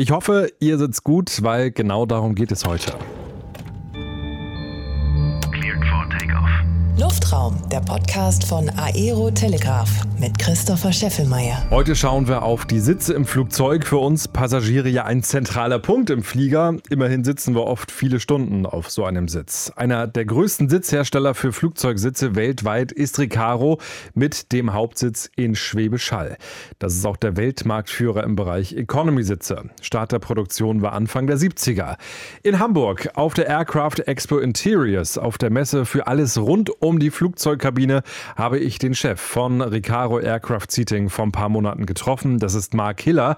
Ich hoffe, ihr sitzt gut, weil genau darum geht es heute. Luftraum, der Podcast von Aero Telegraph mit Christopher Scheffelmeier. Heute schauen wir auf die Sitze im Flugzeug. Für uns Passagiere ja ein zentraler Punkt im Flieger. Immerhin sitzen wir oft viele Stunden auf so einem Sitz. Einer der größten Sitzhersteller für Flugzeugsitze weltweit ist Recaro mit dem Hauptsitz in Schwäbisch Hall. Das ist auch der Weltmarktführer im Bereich Economy-Sitze. Start der Produktion war Anfang der 70er. In Hamburg auf der Aircraft Expo Interiors, auf der Messe für alles rund um um die Flugzeugkabine habe ich den Chef von Recaro Aircraft Seating vor ein paar Monaten getroffen. Das ist Mark Hiller,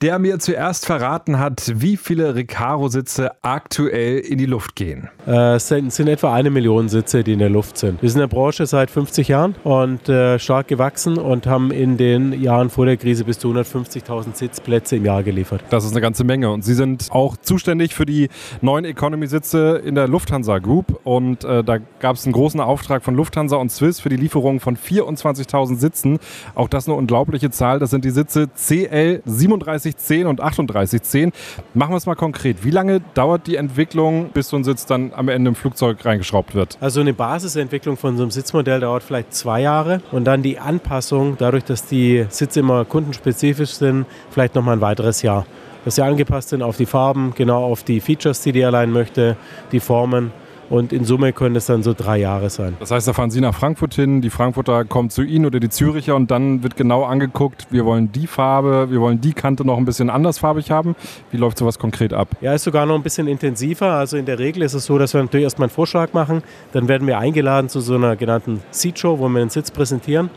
der mir zuerst verraten hat, wie viele Recaro-Sitze aktuell in die Luft gehen. Äh, es sind, sind, etwa eine Million Sitze, die in der Luft sind. Wir sind in der Branche seit 50 Jahren und äh, stark gewachsen und haben in den Jahren vor der Krise bis zu 150.000 Sitzplätze im Jahr geliefert. Das ist eine ganze Menge. Und Sie sind auch zuständig für die neuen Economy-Sitze in der Lufthansa Group. Und äh, da gab es einen großen Auftrag Auftrag von Lufthansa und Swiss für die Lieferung von 24.000 Sitzen. Auch das eine unglaubliche Zahl. Das sind die Sitze CL 3710 und 3810. Machen wir es mal konkret. Wie lange dauert die Entwicklung, bis so ein Sitz dann am Ende im Flugzeug reingeschraubt wird? Also eine Basisentwicklung von so einem Sitzmodell dauert vielleicht zwei Jahre und dann die Anpassung, dadurch, dass die Sitze immer kundenspezifisch sind, vielleicht noch mal ein weiteres Jahr dass sie angepasst sind auf die Farben, genau auf die Features, die die Airline möchte, die Formen. Und in Summe können es dann so drei Jahre sein. Das heißt, da fahren Sie nach Frankfurt hin, die Frankfurter kommen zu Ihnen oder die Züricher und dann wird genau angeguckt, wir wollen die Farbe, wir wollen die Kante noch ein bisschen andersfarbig haben. Wie läuft sowas konkret ab? Ja, ist sogar noch ein bisschen intensiver. Also in der Regel ist es so, dass wir natürlich erstmal einen Vorschlag machen. Dann werden wir eingeladen zu so einer genannten Seat Show, wo wir den Sitz präsentieren.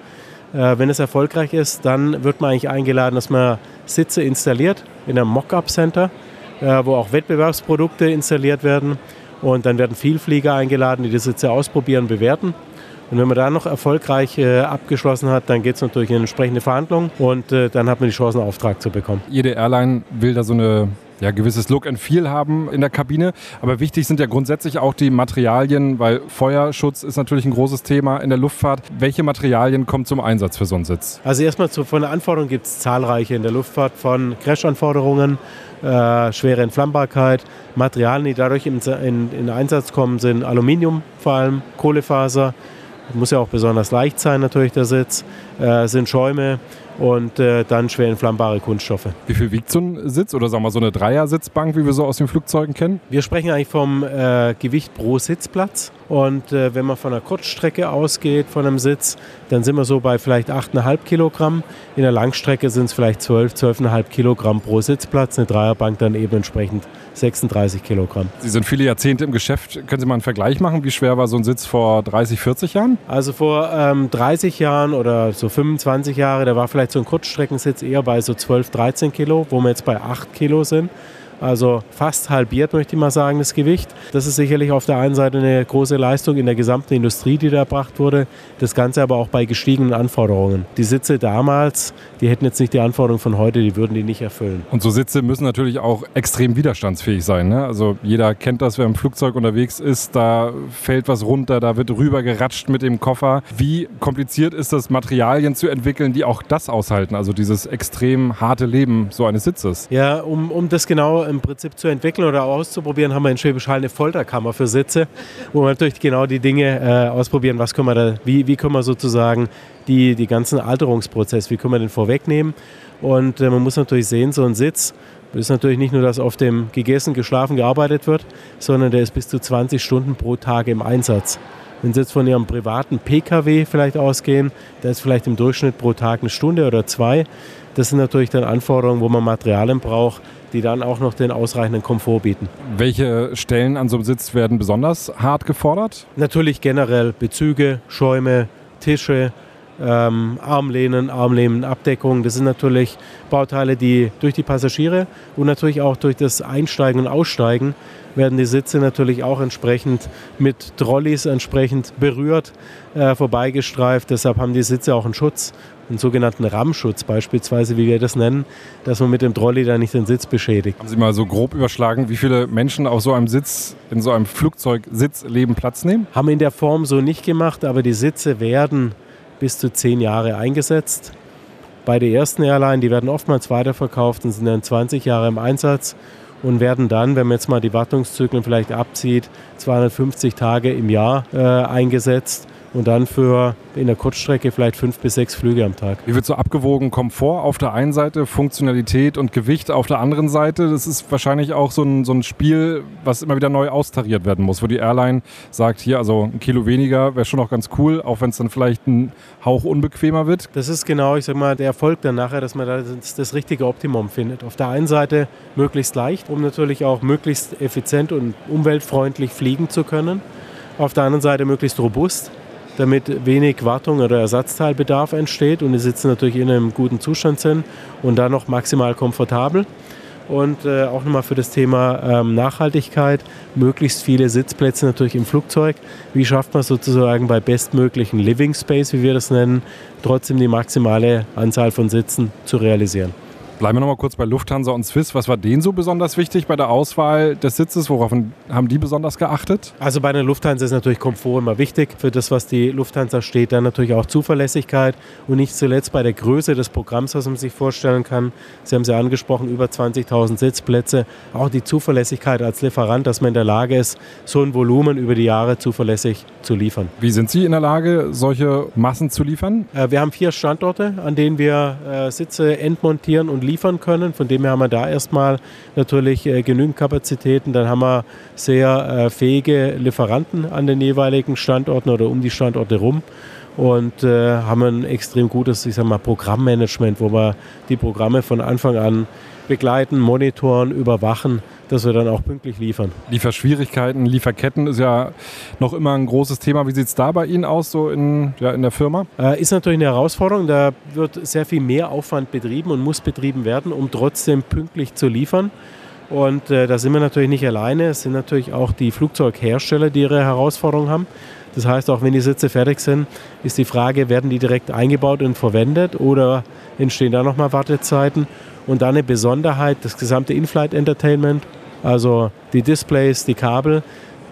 Äh, wenn es erfolgreich ist, dann wird man eigentlich eingeladen, dass man Sitze installiert in einem Mock-up Center, äh, wo auch Wettbewerbsprodukte installiert werden. Und dann werden Vielflieger eingeladen, die das jetzt ausprobieren, bewerten. Und wenn man da noch erfolgreich äh, abgeschlossen hat, dann geht es natürlich in entsprechende Verhandlungen und äh, dann hat man die Chance, einen Auftrag zu bekommen. Jede Airline will da so eine ja, gewisses Look and Feel haben in der Kabine. Aber wichtig sind ja grundsätzlich auch die Materialien, weil Feuerschutz ist natürlich ein großes Thema in der Luftfahrt. Welche Materialien kommen zum Einsatz für so einen Sitz? Also erstmal zu, von der Anforderung gibt es zahlreiche in der Luftfahrt, von Crash-Anforderungen, äh, schwere Entflammbarkeit. Materialien, die dadurch in, in, in Einsatz kommen, sind Aluminium vor allem, Kohlefaser, muss ja auch besonders leicht sein natürlich der Sitz, äh, sind Schäume, und äh, dann schwer entflammbare Kunststoffe. Wie viel wiegt so ein Sitz oder sagen wir so eine Dreiersitzbank, wie wir so aus den Flugzeugen kennen? Wir sprechen eigentlich vom äh, Gewicht pro Sitzplatz. Und äh, wenn man von einer Kurzstrecke ausgeht, von einem Sitz, dann sind wir so bei vielleicht 8,5 Kilogramm. In der Langstrecke sind es vielleicht 12, 12,5 Kilogramm pro Sitzplatz. Eine Dreierbank dann eben entsprechend 36 Kilogramm. Sie sind viele Jahrzehnte im Geschäft. Können Sie mal einen Vergleich machen? Wie schwer war so ein Sitz vor 30, 40 Jahren? Also vor ähm, 30 Jahren oder so 25 Jahre, da war vielleicht so ein Kurzstreckensitz eher bei so 12, 13 Kilo, wo wir jetzt bei 8 Kilo sind. Also fast halbiert, möchte ich mal sagen, das Gewicht. Das ist sicherlich auf der einen Seite eine große Leistung in der gesamten Industrie, die da erbracht wurde. Das Ganze aber auch bei gestiegenen Anforderungen. Die Sitze damals, die hätten jetzt nicht die Anforderungen von heute, die würden die nicht erfüllen. Und so Sitze müssen natürlich auch extrem widerstandsfähig sein. Ne? Also jeder kennt das, wer im Flugzeug unterwegs ist, da fällt was runter, da wird rüber geratscht mit dem Koffer. Wie kompliziert ist das, Materialien zu entwickeln, die auch das aushalten, also dieses extrem harte Leben so eines Sitzes? Ja, um, um das genau im Prinzip zu entwickeln oder auszuprobieren, haben wir in Schwäbisch Hall eine Folterkammer für Sitze, wo wir natürlich genau die Dinge äh, ausprobieren, was können wir da, wie, wie können wir sozusagen die, die ganzen Alterungsprozess, wie können wir den vorwegnehmen. Und äh, man muss natürlich sehen, so ein Sitz, ist natürlich nicht nur, dass auf dem gegessen, geschlafen, gearbeitet wird, sondern der ist bis zu 20 Stunden pro Tag im Einsatz. Wenn Sie jetzt von Ihrem privaten Pkw vielleicht ausgehen, da ist vielleicht im Durchschnitt pro Tag eine Stunde oder zwei. Das sind natürlich dann Anforderungen, wo man Materialien braucht, die dann auch noch den ausreichenden Komfort bieten. Welche Stellen an so einem Sitz werden besonders hart gefordert? Natürlich generell Bezüge, Schäume, Tische, ähm, Armlehnen, Armlehnenabdeckung. Das sind natürlich Bauteile, die durch die Passagiere und natürlich auch durch das Einsteigen und Aussteigen werden die Sitze natürlich auch entsprechend mit Trolleys entsprechend berührt, äh, vorbeigestreift. Deshalb haben die Sitze auch einen Schutz einen sogenannten Rammschutz beispielsweise, wie wir das nennen, dass man mit dem Trolley da nicht den Sitz beschädigt. Haben Sie mal so grob überschlagen, wie viele Menschen auf so einem Sitz, in so einem Flugzeugsitzleben Platz nehmen? Haben in der Form so nicht gemacht, aber die Sitze werden bis zu zehn Jahre eingesetzt. Beide ersten Airline, die werden oftmals weiterverkauft und sind dann 20 Jahre im Einsatz und werden dann, wenn man jetzt mal die Wartungszyklen vielleicht abzieht, 250 Tage im Jahr äh, eingesetzt und dann für in der Kurzstrecke vielleicht fünf bis sechs Flüge am Tag. Wie wird so abgewogen? Komfort auf der einen Seite, Funktionalität und Gewicht auf der anderen Seite. Das ist wahrscheinlich auch so ein, so ein Spiel, was immer wieder neu austariert werden muss, wo die Airline sagt, hier, also ein Kilo weniger wäre schon noch ganz cool, auch wenn es dann vielleicht ein Hauch unbequemer wird. Das ist genau, ich sag mal, der Erfolg dann nachher, dass man da das, das richtige Optimum findet. Auf der einen Seite möglichst leicht, um natürlich auch möglichst effizient und umweltfreundlich fliegen zu können. Auf der anderen Seite möglichst robust, damit wenig Wartung oder Ersatzteilbedarf entsteht und die Sitze natürlich in einem guten Zustand sind und dann noch maximal komfortabel. Und äh, auch nochmal für das Thema ähm, Nachhaltigkeit, möglichst viele Sitzplätze natürlich im Flugzeug. Wie schafft man sozusagen bei bestmöglichen Living Space, wie wir das nennen, trotzdem die maximale Anzahl von Sitzen zu realisieren? Bleiben wir noch mal kurz bei Lufthansa und Swiss. Was war denen so besonders wichtig bei der Auswahl des Sitzes? Worauf haben die besonders geachtet? Also bei der Lufthansa ist natürlich Komfort immer wichtig. Für das, was die Lufthansa steht, dann natürlich auch Zuverlässigkeit und nicht zuletzt bei der Größe des Programms, was man sich vorstellen kann. Sie haben es ja angesprochen, über 20.000 Sitzplätze. Auch die Zuverlässigkeit als Lieferant, dass man in der Lage ist, so ein Volumen über die Jahre zuverlässig zu liefern. Wie sind Sie in der Lage, solche Massen zu liefern? Äh, wir haben vier Standorte, an denen wir äh, Sitze entmontieren und liefern können. Von dem her haben wir da erstmal natürlich äh, genügend Kapazitäten. Dann haben wir sehr äh, fähige Lieferanten an den jeweiligen Standorten oder um die Standorte rum und äh, haben ein extrem gutes, ich sag mal, Programmmanagement, wo wir die Programme von Anfang an begleiten, monitoren, überwachen dass wir dann auch pünktlich liefern. Lieferschwierigkeiten, Lieferketten ist ja noch immer ein großes Thema. Wie sieht es da bei Ihnen aus, so in, ja, in der Firma? Äh, ist natürlich eine Herausforderung. Da wird sehr viel mehr Aufwand betrieben und muss betrieben werden, um trotzdem pünktlich zu liefern. Und äh, da sind wir natürlich nicht alleine. Es sind natürlich auch die Flugzeughersteller, die ihre Herausforderungen haben. Das heißt, auch wenn die Sitze fertig sind, ist die Frage, werden die direkt eingebaut und verwendet oder entstehen da nochmal Wartezeiten? Und dann eine Besonderheit, das gesamte In-Flight Entertainment, also die Displays, die Kabel,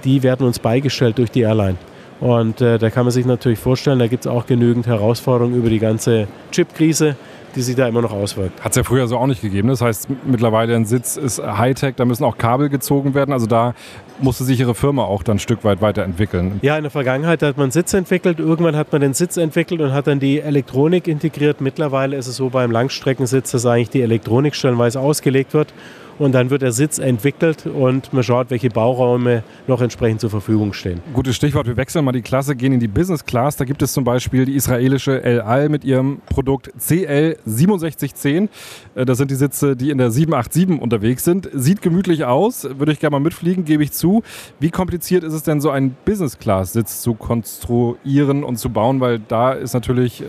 die werden uns beigestellt durch die Airline. Und äh, da kann man sich natürlich vorstellen, da gibt es auch genügend Herausforderungen über die ganze Chip-Krise, die sich da immer noch auswirkt. Hat es ja früher so auch nicht gegeben. Das heißt, mittlerweile ein Sitz ist Hightech, da müssen auch Kabel gezogen werden. Also da musste sich Ihre Firma auch dann ein Stück weit weiterentwickeln. Ja, in der Vergangenheit hat man Sitz entwickelt, irgendwann hat man den Sitz entwickelt und hat dann die Elektronik integriert. Mittlerweile ist es so beim Langstreckensitz, dass eigentlich die Elektronik stellenweise ausgelegt wird und dann wird der Sitz entwickelt und man schaut, welche Bauräume noch entsprechend zur Verfügung stehen. Gutes Stichwort, wir wechseln mal die Klasse, gehen in die Business Class. Da gibt es zum Beispiel die israelische El Al mit ihrem Produkt CL 6710. Äh, das sind die Sitze, die in der 787 unterwegs sind. Sieht gemütlich aus, würde ich gerne mal mitfliegen, gebe ich zu. Wie kompliziert ist es denn, so einen Business Class Sitz zu konstruieren und zu bauen, weil da ist natürlich äh,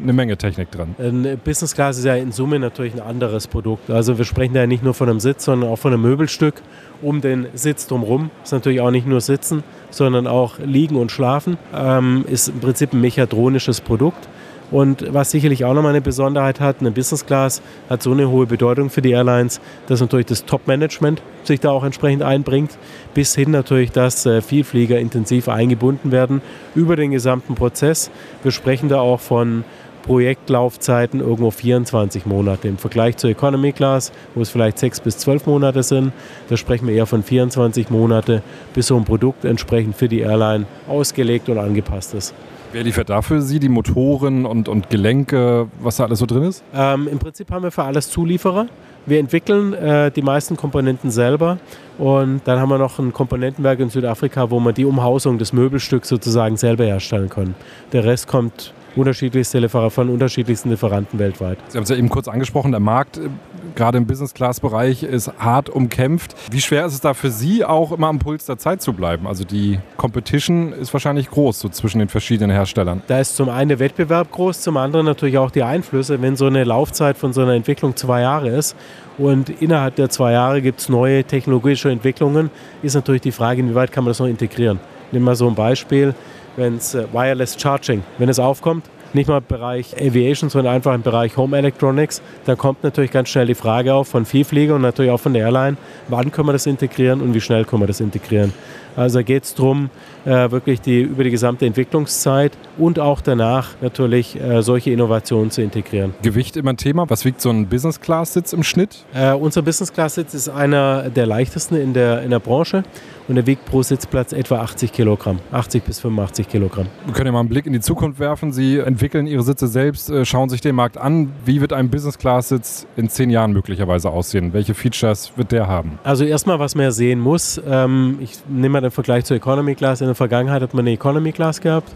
eine Menge Technik dran. Ein Business Class ist ja in Summe natürlich ein anderes Produkt. Also wir sprechen da ja nicht nur von einem Sitz, Sitz, sondern auch von einem Möbelstück um den Sitz drumherum. Ist natürlich auch nicht nur Sitzen, sondern auch Liegen und Schlafen. Ähm, ist im Prinzip ein mechatronisches Produkt. Und was sicherlich auch nochmal eine Besonderheit hat, eine Business Class hat so eine hohe Bedeutung für die Airlines, dass natürlich das Top-Management sich da auch entsprechend einbringt, bis hin natürlich, dass äh, Vielflieger intensiv eingebunden werden über den gesamten Prozess. Wir sprechen da auch von Projektlaufzeiten irgendwo 24 Monate. Im Vergleich zur Economy Class, wo es vielleicht 6 bis 12 Monate sind, da sprechen wir eher von 24 Monate, bis so ein Produkt entsprechend für die Airline ausgelegt und angepasst ist. Wer liefert dafür Sie die Motoren und, und Gelenke, was da alles so drin ist? Ähm, Im Prinzip haben wir für alles Zulieferer. Wir entwickeln äh, die meisten Komponenten selber und dann haben wir noch ein Komponentenwerk in Südafrika, wo wir die Umhausung des Möbelstücks sozusagen selber herstellen können. Der Rest kommt unterschiedlichste Lieferer von unterschiedlichsten Lieferanten weltweit. Sie haben es ja eben kurz angesprochen, der Markt äh, gerade im Business-Class-Bereich ist hart umkämpft. Wie schwer ist es da für Sie auch immer am Puls der Zeit zu bleiben? Also die Competition ist wahrscheinlich groß so zwischen den verschiedenen Herstellern. Da ist zum einen der Wettbewerb groß, zum anderen natürlich auch die Einflüsse. Wenn so eine Laufzeit von so einer Entwicklung zwei Jahre ist und innerhalb der zwei Jahre gibt es neue technologische Entwicklungen, ist natürlich die Frage, inwieweit kann man das noch integrieren. Nehmen wir so ein Beispiel wenn es äh, Wireless Charging, wenn es aufkommt, nicht mal im Bereich Aviation, sondern einfach im Bereich Home Electronics. Da kommt natürlich ganz schnell die Frage auf von Vielflieger und natürlich auch von der Airline, wann können wir das integrieren und wie schnell können wir das integrieren. Also geht es darum, äh, wirklich die, über die gesamte Entwicklungszeit und auch danach natürlich äh, solche Innovationen zu integrieren. Gewicht immer ein Thema. Was wiegt so ein Business-Class-Sitz im Schnitt? Äh, unser Business-Class-Sitz ist einer der leichtesten in der, in der Branche und er wiegt pro Sitzplatz etwa 80 Kilogramm, 80 bis 85 Kilogramm. Wir können ja mal einen Blick in die Zukunft werfen. Sie entwickeln Ihre Sitze selbst, äh, schauen sich den Markt an. Wie wird ein Business-Class-Sitz in zehn Jahren möglicherweise aussehen? Welche Features wird der haben? Also erstmal, was man ja sehen muss, ähm, ich nehme mal den Vergleich zur Economy Class. In der Vergangenheit hat man eine Economy Class gehabt.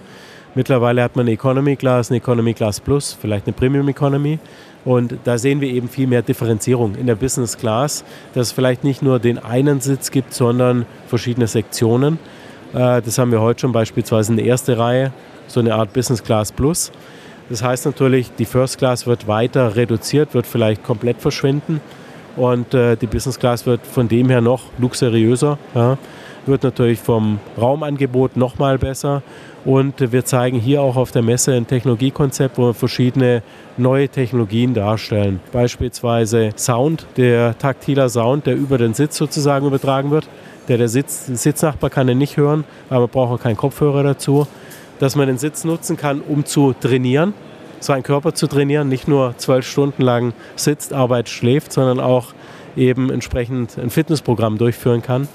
Mittlerweile hat man eine Economy Class, eine Economy Class Plus, vielleicht eine Premium Economy. Und da sehen wir eben viel mehr Differenzierung in der Business Class, dass es vielleicht nicht nur den einen Sitz gibt, sondern verschiedene Sektionen. Äh, das haben wir heute schon beispielsweise in der ersten Reihe, so eine Art Business Class Plus. Das heißt natürlich, die First Class wird weiter reduziert, wird vielleicht komplett verschwinden und äh, die Business Class wird von dem her noch luxuriöser, wird natürlich vom Raumangebot noch mal besser und wir zeigen hier auch auf der Messe ein Technologiekonzept, wo wir verschiedene neue Technologien darstellen. Beispielsweise Sound, der taktiler Sound, der über den Sitz sozusagen übertragen wird. Der, der Sitz, Sitznachbar kann ihn nicht hören, aber braucht auch keinen Kopfhörer dazu. Dass man den Sitz nutzen kann, um zu trainieren, seinen Körper zu trainieren, nicht nur zwölf Stunden lang sitzt, arbeitet, schläft, sondern auch eben entsprechend ein Fitnessprogramm durchführen kann.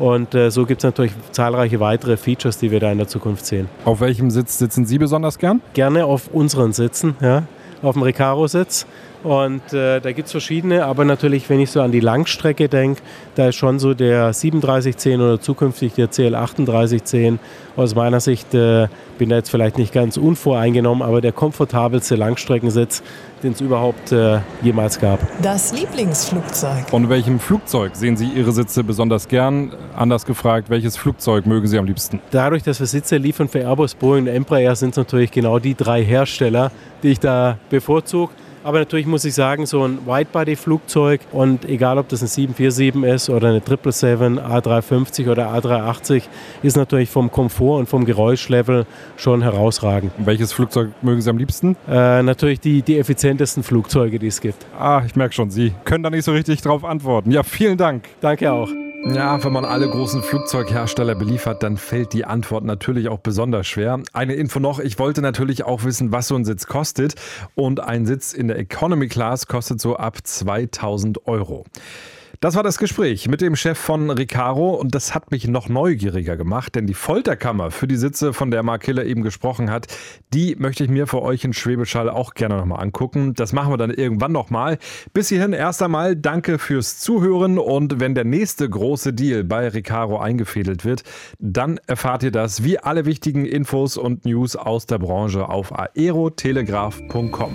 Und äh, so gibt es natürlich zahlreiche weitere Features, die wir da in der Zukunft sehen. Auf welchem Sitz sitzen Sie besonders gern? Gerne auf unseren Sitzen, ja, auf dem Recaro-Sitz. Und äh, da gibt es verschiedene, aber natürlich, wenn ich so an die Langstrecke denke, da ist schon so der 3710 oder zukünftig der CL3810 aus meiner Sicht, äh, bin da jetzt vielleicht nicht ganz unvoreingenommen, aber der komfortabelste Langstreckensitz, den es überhaupt äh, jemals gab. Das Lieblingsflugzeug. Von welchem Flugzeug sehen Sie Ihre Sitze besonders gern? Anders gefragt, welches Flugzeug mögen Sie am liebsten? Dadurch, dass wir Sitze liefern für Airbus, Boeing und Embraer, sind es natürlich genau die drei Hersteller, die ich da bevorzuge. Aber natürlich muss ich sagen, so ein Widebody-Flugzeug und egal ob das ein 747 ist oder eine 777, A350 oder A380, ist natürlich vom Komfort und vom Geräuschlevel schon herausragend. Welches Flugzeug mögen Sie am liebsten? Äh, natürlich die, die effizientesten Flugzeuge, die es gibt. Ah, ich merke schon, Sie können da nicht so richtig drauf antworten. Ja, vielen Dank. Danke auch. Ja, wenn man alle großen Flugzeughersteller beliefert, dann fällt die Antwort natürlich auch besonders schwer. Eine Info noch, ich wollte natürlich auch wissen, was so ein Sitz kostet. Und ein Sitz in der Economy Class kostet so ab 2000 Euro. Das war das Gespräch mit dem Chef von Recaro und das hat mich noch neugieriger gemacht, denn die Folterkammer für die Sitze, von der Mark Hiller eben gesprochen hat, die möchte ich mir für euch in Schwebeschall auch gerne nochmal angucken. Das machen wir dann irgendwann nochmal. Bis hierhin erst einmal danke fürs Zuhören und wenn der nächste große Deal bei Recaro eingefädelt wird, dann erfahrt ihr das wie alle wichtigen Infos und News aus der Branche auf aerotelegraph.com.